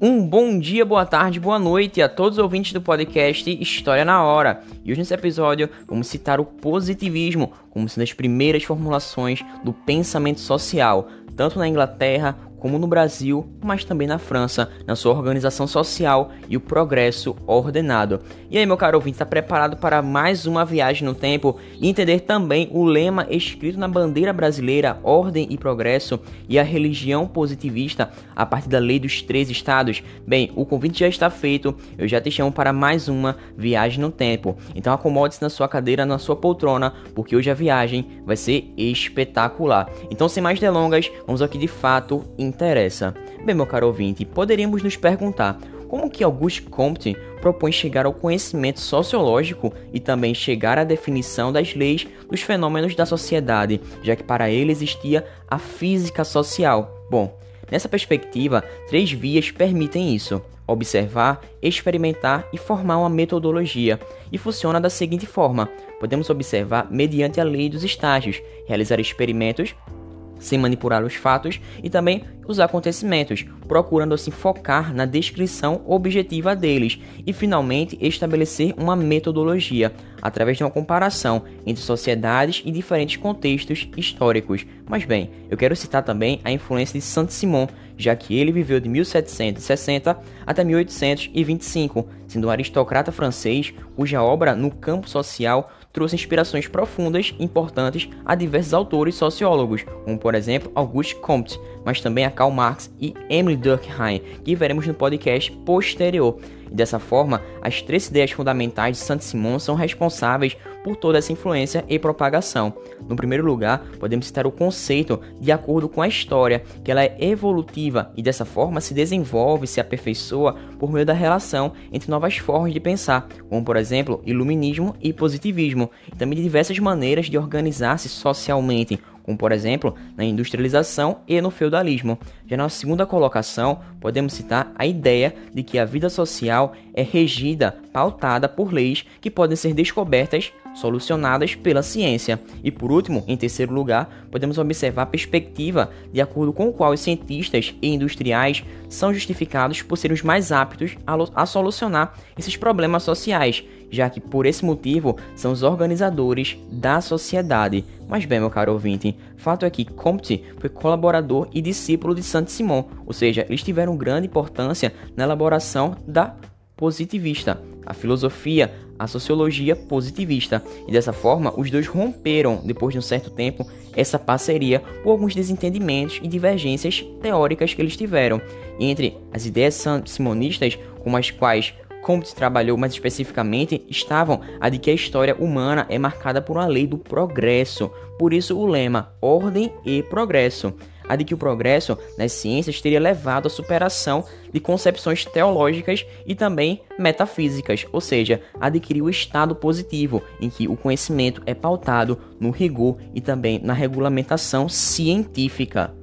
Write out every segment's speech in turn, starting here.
Um bom dia, boa tarde, boa noite a todos os ouvintes do podcast História na Hora. E hoje nesse episódio vamos citar o positivismo como sendo as primeiras formulações do pensamento social, tanto na Inglaterra como no Brasil, mas também na França, na sua organização social e o progresso ordenado. E aí, meu caro ouvinte, está preparado para mais uma viagem no tempo e entender também o lema escrito na bandeira brasileira, ordem e progresso, e a religião positivista a partir da lei dos três estados? Bem, o convite já está feito, eu já te chamo para mais uma viagem no tempo. Então acomode-se na sua cadeira, na sua poltrona, porque hoje a viagem vai ser espetacular. Então, sem mais delongas, vamos aqui de fato interessa. Bem, meu caro ouvinte, poderíamos nos perguntar como que Auguste Comte propõe chegar ao conhecimento sociológico e também chegar à definição das leis dos fenômenos da sociedade, já que para ele existia a física social. Bom, nessa perspectiva, três vias permitem isso: observar, experimentar e formar uma metodologia. E funciona da seguinte forma: podemos observar mediante a lei dos estágios, realizar experimentos sem manipular os fatos e também os acontecimentos, procurando assim focar na descrição objetiva deles e finalmente estabelecer uma metodologia através de uma comparação entre sociedades e diferentes contextos históricos. Mas bem, eu quero citar também a influência de Saint-Simon, já que ele viveu de 1760 até 1825, sendo um aristocrata francês cuja obra no campo social trouxe inspirações profundas e importantes a diversos autores sociólogos, como por exemplo Auguste Comte, mas também a Karl Marx e Emily Durkheim, que veremos no podcast posterior. E dessa forma, as três ideias fundamentais de Saint-Simon são responsáveis por toda essa influência e propagação. No primeiro lugar, podemos citar o conceito de acordo com a história, que ela é evolutiva e dessa forma se desenvolve, se aperfeiçoa por meio da relação entre novas formas de pensar, como por exemplo, iluminismo e positivismo, e também de diversas maneiras de organizar-se socialmente, como por exemplo na industrialização e no feudalismo. Já na segunda colocação, podemos citar a ideia de que a vida social é regida, pautada por leis que podem ser descobertas, solucionadas pela ciência. E por último, em terceiro lugar, podemos observar a perspectiva de acordo com a qual os cientistas e industriais são justificados por serem os mais aptos a, a solucionar esses problemas sociais já que por esse motivo são os organizadores da sociedade. Mas bem, meu caro ouvinte, fato é que Comte foi colaborador e discípulo de Saint-Simon, ou seja, eles tiveram grande importância na elaboração da positivista, a filosofia, a sociologia positivista. E dessa forma, os dois romperam, depois de um certo tempo, essa parceria por alguns desentendimentos e divergências teóricas que eles tiveram. E entre as ideias simonistas, com as quais Comte trabalhou mais especificamente estavam a de que a história humana é marcada por uma lei do progresso, por isso o lema ordem e progresso. A de que o progresso nas ciências teria levado à superação de concepções teológicas e também metafísicas, ou seja, adquirir o estado positivo, em que o conhecimento é pautado no rigor e também na regulamentação científica.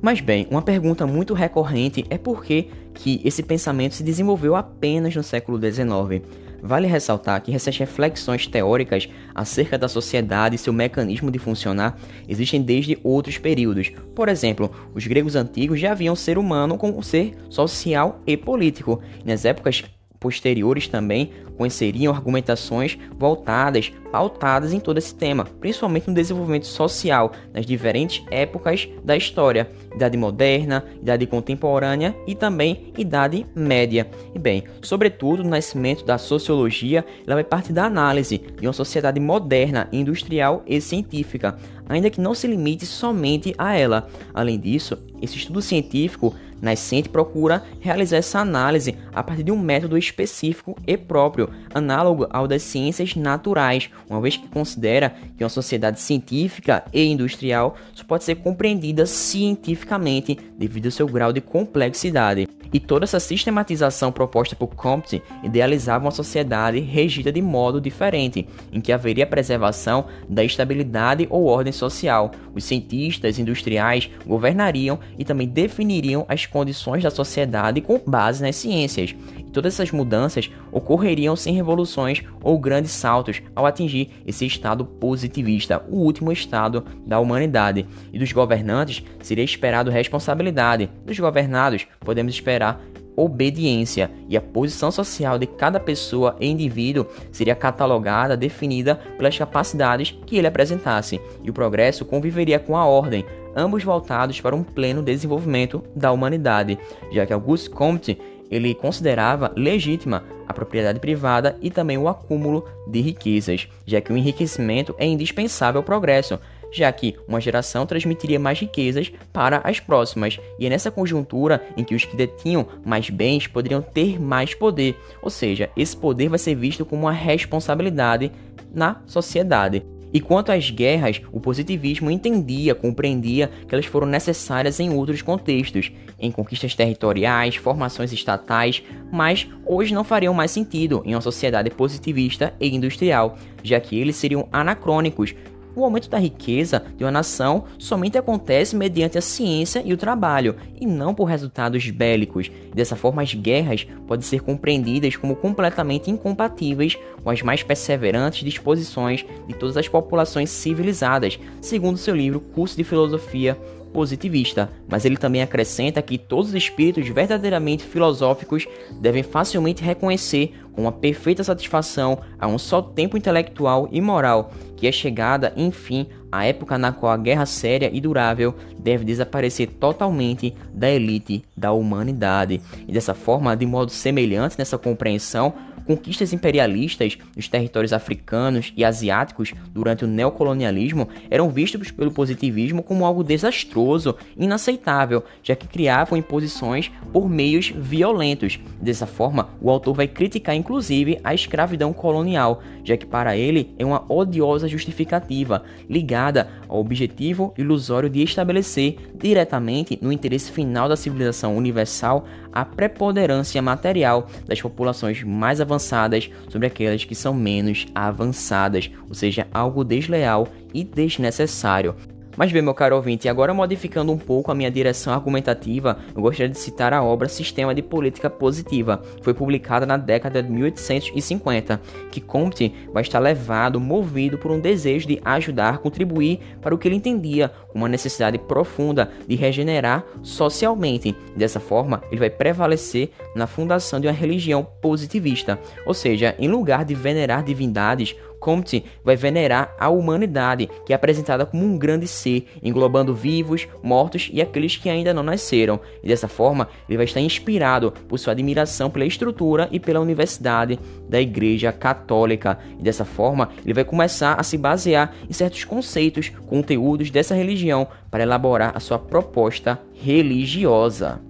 Mas bem, uma pergunta muito recorrente é por que, que esse pensamento se desenvolveu apenas no século XIX. Vale ressaltar que essas reflexões teóricas acerca da sociedade e seu mecanismo de funcionar existem desde outros períodos. Por exemplo, os gregos antigos já haviam ser humano como um ser social e político. nas épocas posteriores também conheceriam argumentações voltadas, pautadas em todo esse tema, principalmente no desenvolvimento social nas diferentes épocas da história, idade moderna, idade contemporânea e também idade média. E bem, sobretudo no nascimento da sociologia, ela vai parte da análise de uma sociedade moderna, industrial e científica, ainda que não se limite somente a ela. Além disso, esse estudo científico Nascente procura realizar essa análise a partir de um método específico e próprio, análogo ao das ciências naturais, uma vez que considera que uma sociedade científica e industrial só pode ser compreendida cientificamente devido ao seu grau de complexidade. E toda essa sistematização proposta por Comte idealizava uma sociedade regida de modo diferente, em que haveria preservação da estabilidade ou ordem social. Os cientistas industriais governariam e também definiriam as condições da sociedade com base nas ciências. E todas essas mudanças ocorreriam sem revoluções ou grandes saltos ao atingir esse estado positivista, o último estado da humanidade. E dos governantes seria esperado responsabilidade, dos governados podemos esperar obediência, e a posição social de cada pessoa e indivíduo seria catalogada, definida pelas capacidades que ele apresentasse, e o progresso conviveria com a ordem, ambos voltados para um pleno desenvolvimento da humanidade, já que Auguste Comte ele considerava legítima a propriedade privada e também o acúmulo de riquezas, já que o enriquecimento é indispensável ao progresso, já que uma geração transmitiria mais riquezas para as próximas, e é nessa conjuntura em que os que detinham mais bens poderiam ter mais poder, ou seja, esse poder vai ser visto como uma responsabilidade na sociedade. E quanto às guerras, o positivismo entendia, compreendia que elas foram necessárias em outros contextos, em conquistas territoriais, formações estatais, mas hoje não fariam mais sentido em uma sociedade positivista e industrial, já que eles seriam anacrônicos o aumento da riqueza de uma nação somente acontece mediante a ciência e o trabalho, e não por resultados bélicos. Dessa forma, as guerras podem ser compreendidas como completamente incompatíveis com as mais perseverantes disposições de todas as populações civilizadas, segundo seu livro Curso de Filosofia positivista, mas ele também acrescenta que todos os espíritos verdadeiramente filosóficos devem facilmente reconhecer uma perfeita satisfação a um só tempo intelectual e moral que é chegada, enfim, a época na qual a guerra séria e durável deve desaparecer totalmente da elite da humanidade. E dessa forma, de modo semelhante nessa compreensão, conquistas imperialistas nos territórios africanos e asiáticos durante o neocolonialismo eram vistos pelo positivismo como algo desastroso, inaceitável, já que criavam imposições por meios violentos. Dessa forma, o autor vai criticar inclusive a escravidão colonial, já que para ele é uma odiosa justificativa ligada ao objetivo ilusório de estabelecer diretamente no interesse final da civilização universal a preponderância material das populações mais avançadas sobre aquelas que são menos avançadas, ou seja, algo desleal e desnecessário. Mas bem, meu caro ouvinte, agora modificando um pouco a minha direção argumentativa, eu gostaria de citar a obra Sistema de Política Positiva, foi publicada na década de 1850, que Comte vai estar levado, movido por um desejo de ajudar, contribuir para o que ele entendia como uma necessidade profunda de regenerar socialmente. Dessa forma, ele vai prevalecer na fundação de uma religião positivista, ou seja, em lugar de venerar divindades, Comte vai venerar a humanidade, que é apresentada como um grande ser, englobando vivos, mortos e aqueles que ainda não nasceram. E dessa forma, ele vai estar inspirado por sua admiração pela estrutura e pela universidade da Igreja Católica. E dessa forma, ele vai começar a se basear em certos conceitos, conteúdos dessa religião para elaborar a sua proposta religiosa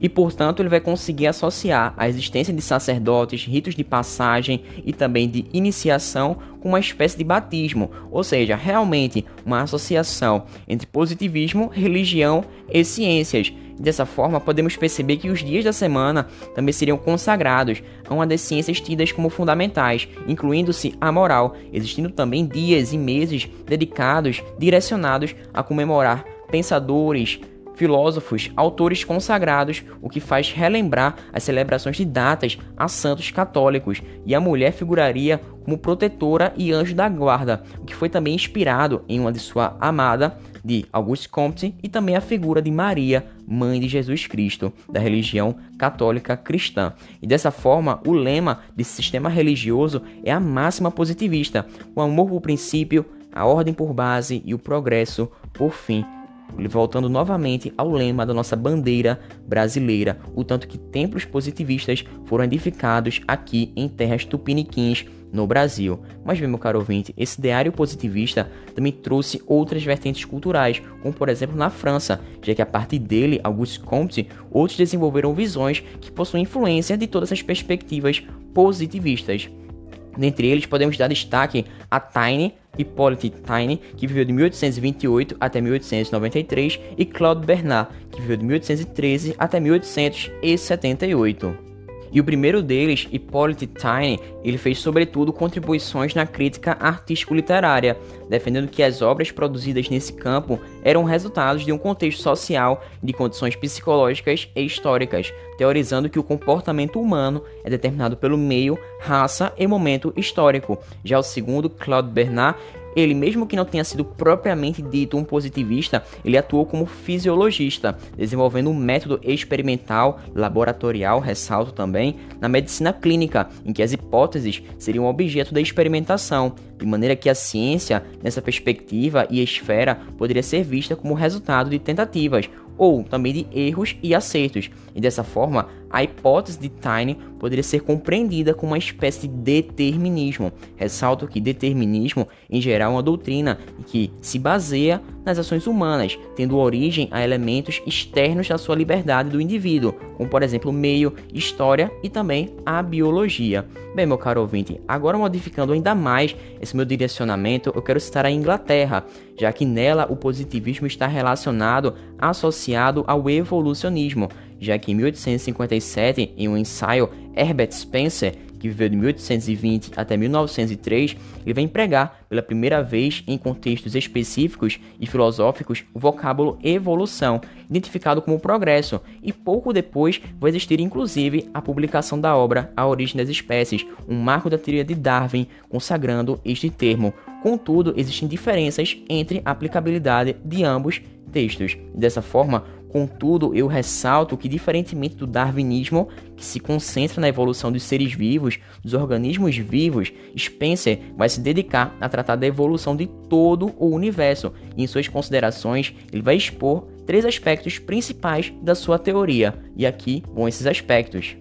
e, portanto, ele vai conseguir associar a existência de sacerdotes, ritos de passagem e também de iniciação com uma espécie de batismo, ou seja, realmente uma associação entre positivismo, religião e ciências. Dessa forma, podemos perceber que os dias da semana também seriam consagrados a uma das ciências tidas como fundamentais, incluindo-se a moral, existindo também dias e meses dedicados, direcionados a comemorar pensadores, filósofos, autores consagrados, o que faz relembrar as celebrações de datas a santos católicos, e a mulher figuraria como protetora e anjo da guarda, o que foi também inspirado em uma de sua amada, de Auguste Comte, e também a figura de Maria, mãe de Jesus Cristo, da religião católica cristã. E dessa forma, o lema desse sistema religioso é a máxima positivista, o amor por princípio, a ordem por base e o progresso por fim voltando novamente ao lema da nossa bandeira brasileira, o tanto que templos positivistas foram edificados aqui em terras tupiniquins no Brasil. Mas bem, meu caro ouvinte, esse ideário positivista também trouxe outras vertentes culturais, como por exemplo na França, já que a partir dele, Auguste Comte, outros desenvolveram visões que possuem influência de todas as perspectivas positivistas. Dentre eles, podemos dar destaque a Taine, Hippolyte Taine, que viveu de 1828 até 1893, e Claude Bernard, que viveu de 1813 até 1878. E o primeiro deles, Hippolyte Taine, ele fez sobretudo contribuições na crítica artístico-literária, defendendo que as obras produzidas nesse campo eram resultados de um contexto social, de condições psicológicas e históricas, teorizando que o comportamento humano é determinado pelo meio, raça e momento histórico. Já o segundo, Claude Bernard, ele, mesmo que não tenha sido propriamente dito um positivista, ele atuou como fisiologista, desenvolvendo um método experimental, laboratorial, ressalto também, na medicina clínica, em que as hipóteses seriam objeto da experimentação, de maneira que a ciência, nessa perspectiva e esfera, poderia ser vista como resultado de tentativas, ou também de erros e acertos, e dessa forma a hipótese de Taine poderia ser compreendida como uma espécie de determinismo. Ressalto que determinismo, em geral, é uma doutrina que se baseia nas ações humanas, tendo origem a elementos externos da sua liberdade do indivíduo, como por exemplo meio, história e também a biologia. Bem, meu caro ouvinte, agora modificando ainda mais esse meu direcionamento, eu quero citar a Inglaterra, já que nela o positivismo está relacionado, associado ao evolucionismo já que em 1857, em um ensaio, Herbert Spencer, que viveu de 1820 até 1903, ele vai empregar pela primeira vez em contextos específicos e filosóficos o vocábulo evolução, identificado como progresso, e pouco depois vai existir inclusive a publicação da obra A Origem das Espécies, um marco da teoria de Darwin, consagrando este termo. Contudo, existem diferenças entre a aplicabilidade de ambos textos. Dessa forma, Contudo, eu ressalto que, diferentemente do darwinismo, que se concentra na evolução dos seres vivos, dos organismos vivos, Spencer vai se dedicar a tratar da evolução de todo o universo. E em suas considerações, ele vai expor três aspectos principais da sua teoria. E aqui vão esses aspectos.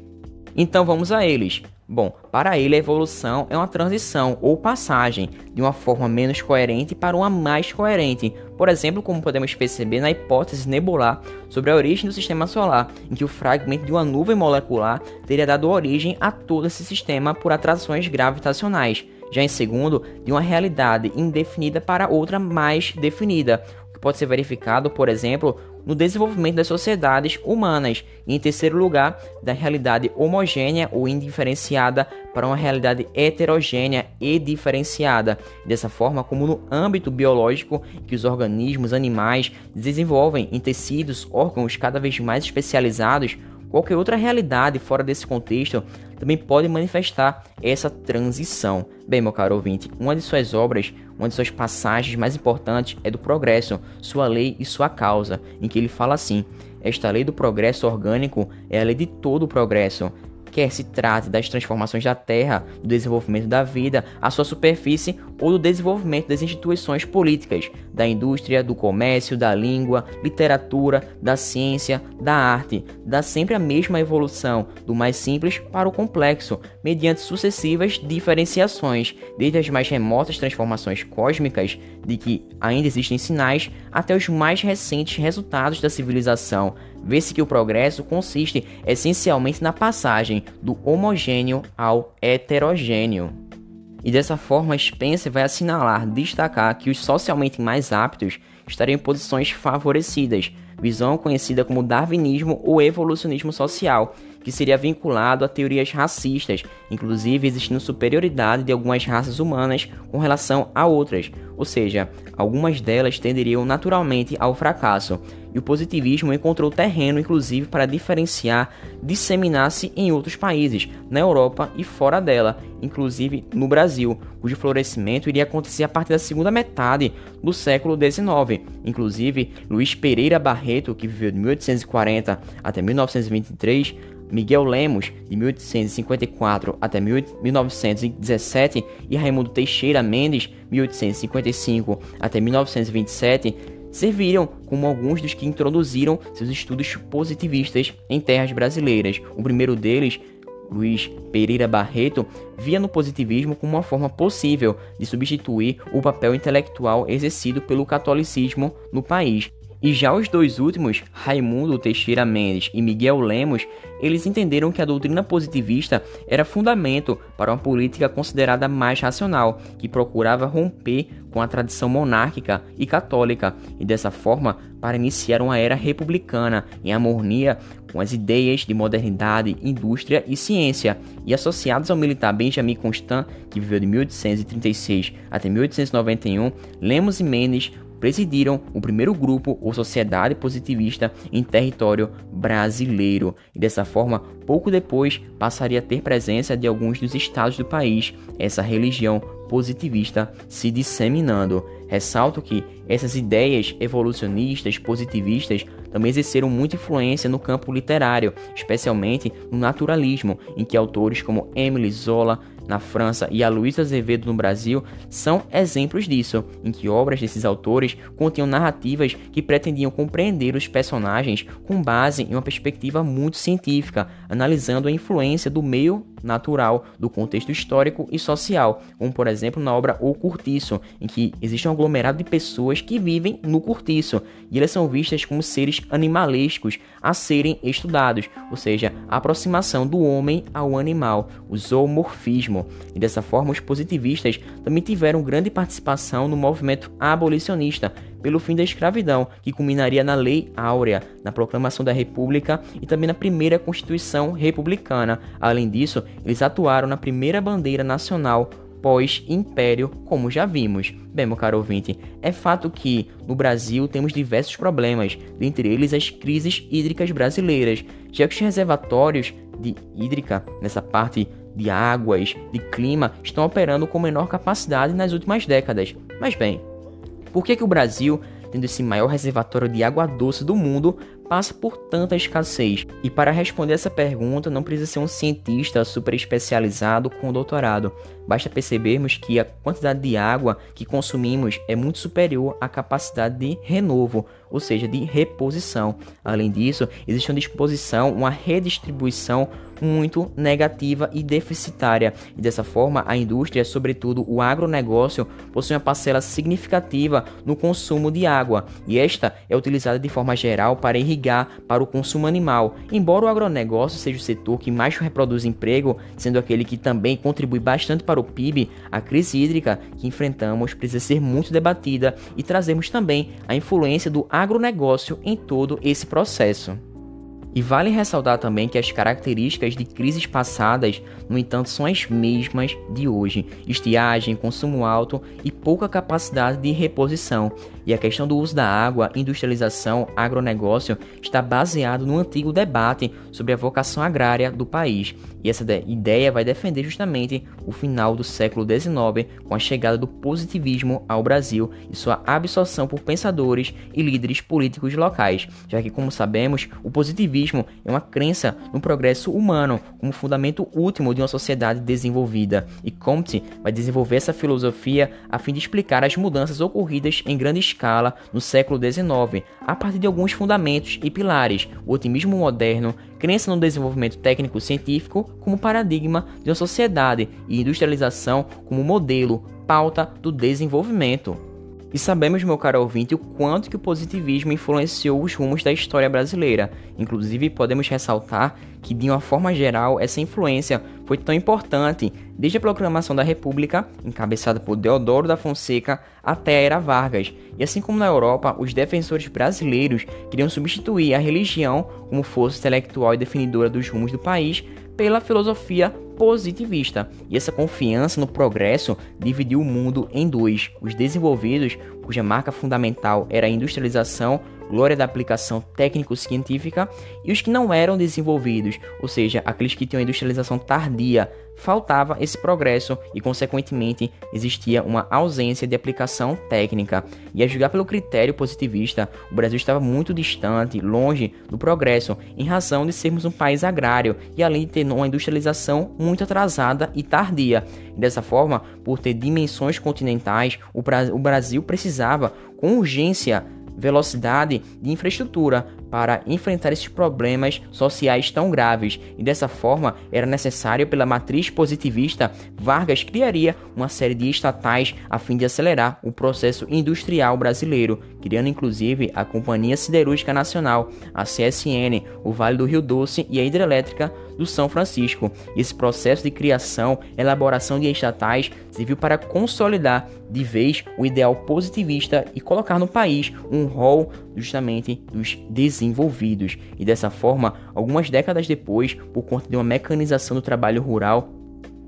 Então vamos a eles. Bom, para ele a evolução é uma transição ou passagem de uma forma menos coerente para uma mais coerente. Por exemplo, como podemos perceber na hipótese nebular sobre a origem do sistema solar, em que o fragmento de uma nuvem molecular teria dado origem a todo esse sistema por atrações gravitacionais. Já em segundo, de uma realidade indefinida para outra mais definida, o que pode ser verificado, por exemplo, no desenvolvimento das sociedades humanas, e em terceiro lugar, da realidade homogênea ou indiferenciada para uma realidade heterogênea e diferenciada. Dessa forma, como no âmbito biológico, que os organismos animais desenvolvem em tecidos, órgãos cada vez mais especializados, qualquer outra realidade fora desse contexto também pode manifestar essa transição. Bem, meu caro ouvinte, uma de suas obras, uma de suas passagens mais importantes é do progresso, sua lei e sua causa, em que ele fala assim: Esta lei do progresso orgânico é a lei de todo o progresso quer se trate das transformações da Terra, do desenvolvimento da vida, a sua superfície ou do desenvolvimento das instituições políticas, da indústria, do comércio, da língua, literatura, da ciência, da arte, dá sempre a mesma evolução, do mais simples para o complexo, mediante sucessivas diferenciações, desde as mais remotas transformações cósmicas, de que ainda existem sinais, até os mais recentes resultados da civilização, Vê-se que o progresso consiste essencialmente na passagem do homogêneo ao heterogêneo. E dessa forma, Spencer vai assinalar, destacar que os socialmente mais aptos estariam em posições favorecidas, visão conhecida como darwinismo ou evolucionismo social, que seria vinculado a teorias racistas, inclusive existindo superioridade de algumas raças humanas com relação a outras, ou seja, algumas delas tenderiam naturalmente ao fracasso. E o positivismo encontrou terreno, inclusive, para diferenciar, disseminar-se em outros países, na Europa e fora dela, inclusive no Brasil, cujo florescimento iria acontecer a partir da segunda metade do século XIX. Inclusive, Luiz Pereira Barreto, que viveu de 1840 até 1923, Miguel Lemos, de 1854 até 1917, e Raimundo Teixeira Mendes, 1855 até 1927, serviram como alguns dos que introduziram seus estudos positivistas em terras brasileiras. O primeiro deles, Luiz Pereira Barreto, via no positivismo como uma forma possível de substituir o papel intelectual exercido pelo catolicismo no país. E já os dois últimos, Raimundo Teixeira Mendes e Miguel Lemos, eles entenderam que a doutrina positivista era fundamento para uma política considerada mais racional, que procurava romper com a tradição monárquica e católica, e dessa forma para iniciar uma era republicana em harmonia com as ideias de modernidade, indústria e ciência, e associados ao militar Benjamin Constant, que viveu de 1836 até 1891, Lemos e Mendes presidiram o primeiro grupo ou sociedade positivista em território brasileiro e dessa forma, pouco depois passaria a ter presença de alguns dos estados do país. Essa religião positivista se disseminando. Ressalto que essas ideias evolucionistas, positivistas, também exerceram muita influência no campo literário, especialmente no naturalismo, em que autores como Emile Zola, na França e a Luísa Azevedo no Brasil são exemplos disso, em que obras desses autores continham narrativas que pretendiam compreender os personagens com base em uma perspectiva muito científica, analisando a influência do meio natural, do contexto histórico e social, como por exemplo na obra O Curtiço, em que existe um aglomerado de pessoas que vivem no curtiço e elas são vistas como seres animalescos a serem estudados, ou seja, a aproximação do homem ao animal, o zoomorfismo e dessa forma os positivistas também tiveram grande participação no movimento abolicionista pelo fim da escravidão, que culminaria na Lei Áurea, na proclamação da República e também na primeira Constituição Republicana. Além disso, eles atuaram na primeira bandeira nacional pós-império, como já vimos. Bem, meu caro ouvinte, é fato que no Brasil temos diversos problemas, dentre eles as crises hídricas brasileiras, já que os reservatórios de hídrica nessa parte de águas, de clima, estão operando com menor capacidade nas últimas décadas. Mas bem, por que, que o Brasil, tendo esse maior reservatório de água doce do mundo, passa por tanta escassez? E para responder essa pergunta, não precisa ser um cientista super especializado com doutorado. Basta percebermos que a quantidade de água que consumimos é muito superior à capacidade de renovo, ou seja, de reposição. Além disso, existe uma disposição, uma redistribuição muito negativa e deficitária. E dessa forma, a indústria, sobretudo o agronegócio, possui uma parcela significativa no consumo de água, e esta é utilizada de forma geral para irrigar para o consumo animal. Embora o agronegócio seja o setor que mais reproduz emprego, sendo aquele que também contribui bastante para o PIB, a crise hídrica que enfrentamos precisa ser muito debatida e trazemos também a influência do agronegócio em todo esse processo. E vale ressaltar também que as características de crises passadas, no entanto, são as mesmas de hoje: estiagem, consumo alto e pouca capacidade de reposição. E a questão do uso da água, industrialização, agronegócio está baseado no antigo debate sobre a vocação agrária do país. E essa ideia vai defender justamente o final do século XIX com a chegada do positivismo ao Brasil e sua absorção por pensadores e líderes políticos locais, já que, como sabemos, o positivismo é uma crença no progresso humano como fundamento último de uma sociedade desenvolvida. E Comte vai desenvolver essa filosofia a fim de explicar as mudanças ocorridas em grande escala no século XIX, a partir de alguns fundamentos e pilares: o otimismo moderno, crença no desenvolvimento técnico-científico como paradigma de uma sociedade e industrialização como modelo, pauta do desenvolvimento. E sabemos, meu caro ouvinte, o quanto que o positivismo influenciou os rumos da história brasileira. Inclusive, podemos ressaltar que, de uma forma geral, essa influência foi tão importante desde a proclamação da República, encabeçada por Deodoro da Fonseca, até a Era Vargas. E assim como na Europa, os defensores brasileiros queriam substituir a religião como força intelectual e definidora dos rumos do país pela filosofia positivista. E essa confiança no progresso dividiu o mundo em dois: os desenvolvidos, cuja marca fundamental era a industrialização, glória da aplicação técnico-científica, e os que não eram desenvolvidos, ou seja, aqueles que tinham industrialização tardia, faltava esse progresso e, consequentemente, existia uma ausência de aplicação técnica. E a julgar pelo critério positivista, o Brasil estava muito distante, longe do progresso, em razão de sermos um país agrário e além de ter uma industrialização muito atrasada e tardia. Dessa forma, por ter dimensões continentais, o Brasil precisava com urgência velocidade de infraestrutura para enfrentar esses problemas sociais tão graves, e dessa forma era necessário, pela matriz positivista, Vargas criaria uma série de estatais a fim de acelerar o processo industrial brasileiro, criando inclusive a Companhia Siderúrgica Nacional, a CSN, o Vale do Rio Doce e a Hidrelétrica do São Francisco. Esse processo de criação, elaboração de estatais serviu para consolidar de vez o ideal positivista e colocar no país um rol justamente dos desenvolvidos. E dessa forma, algumas décadas depois, por conta de uma mecanização do trabalho rural,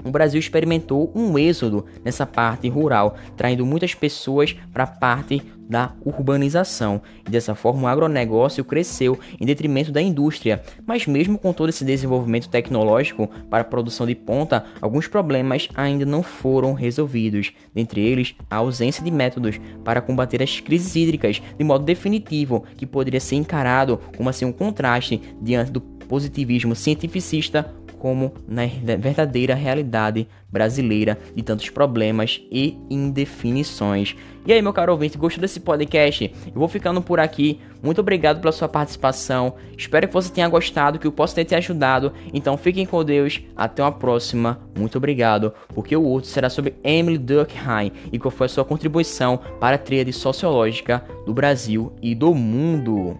o Brasil experimentou um êxodo nessa parte rural, traindo muitas pessoas para a parte da urbanização. E dessa forma, o agronegócio cresceu em detrimento da indústria. Mas, mesmo com todo esse desenvolvimento tecnológico para a produção de ponta, alguns problemas ainda não foram resolvidos. Dentre eles, a ausência de métodos para combater as crises hídricas de modo definitivo, que poderia ser encarado como assim um contraste diante do positivismo cientificista como na verdadeira realidade brasileira de tantos problemas e indefinições. E aí, meu caro ouvinte, gostou desse podcast? Eu vou ficando por aqui. Muito obrigado pela sua participação. Espero que você tenha gostado, que eu possa ter te ajudado. Então, fiquem com Deus. Até uma próxima. Muito obrigado, porque o outro será sobre Emily Durkheim e qual foi a sua contribuição para a tríade sociológica do Brasil e do mundo.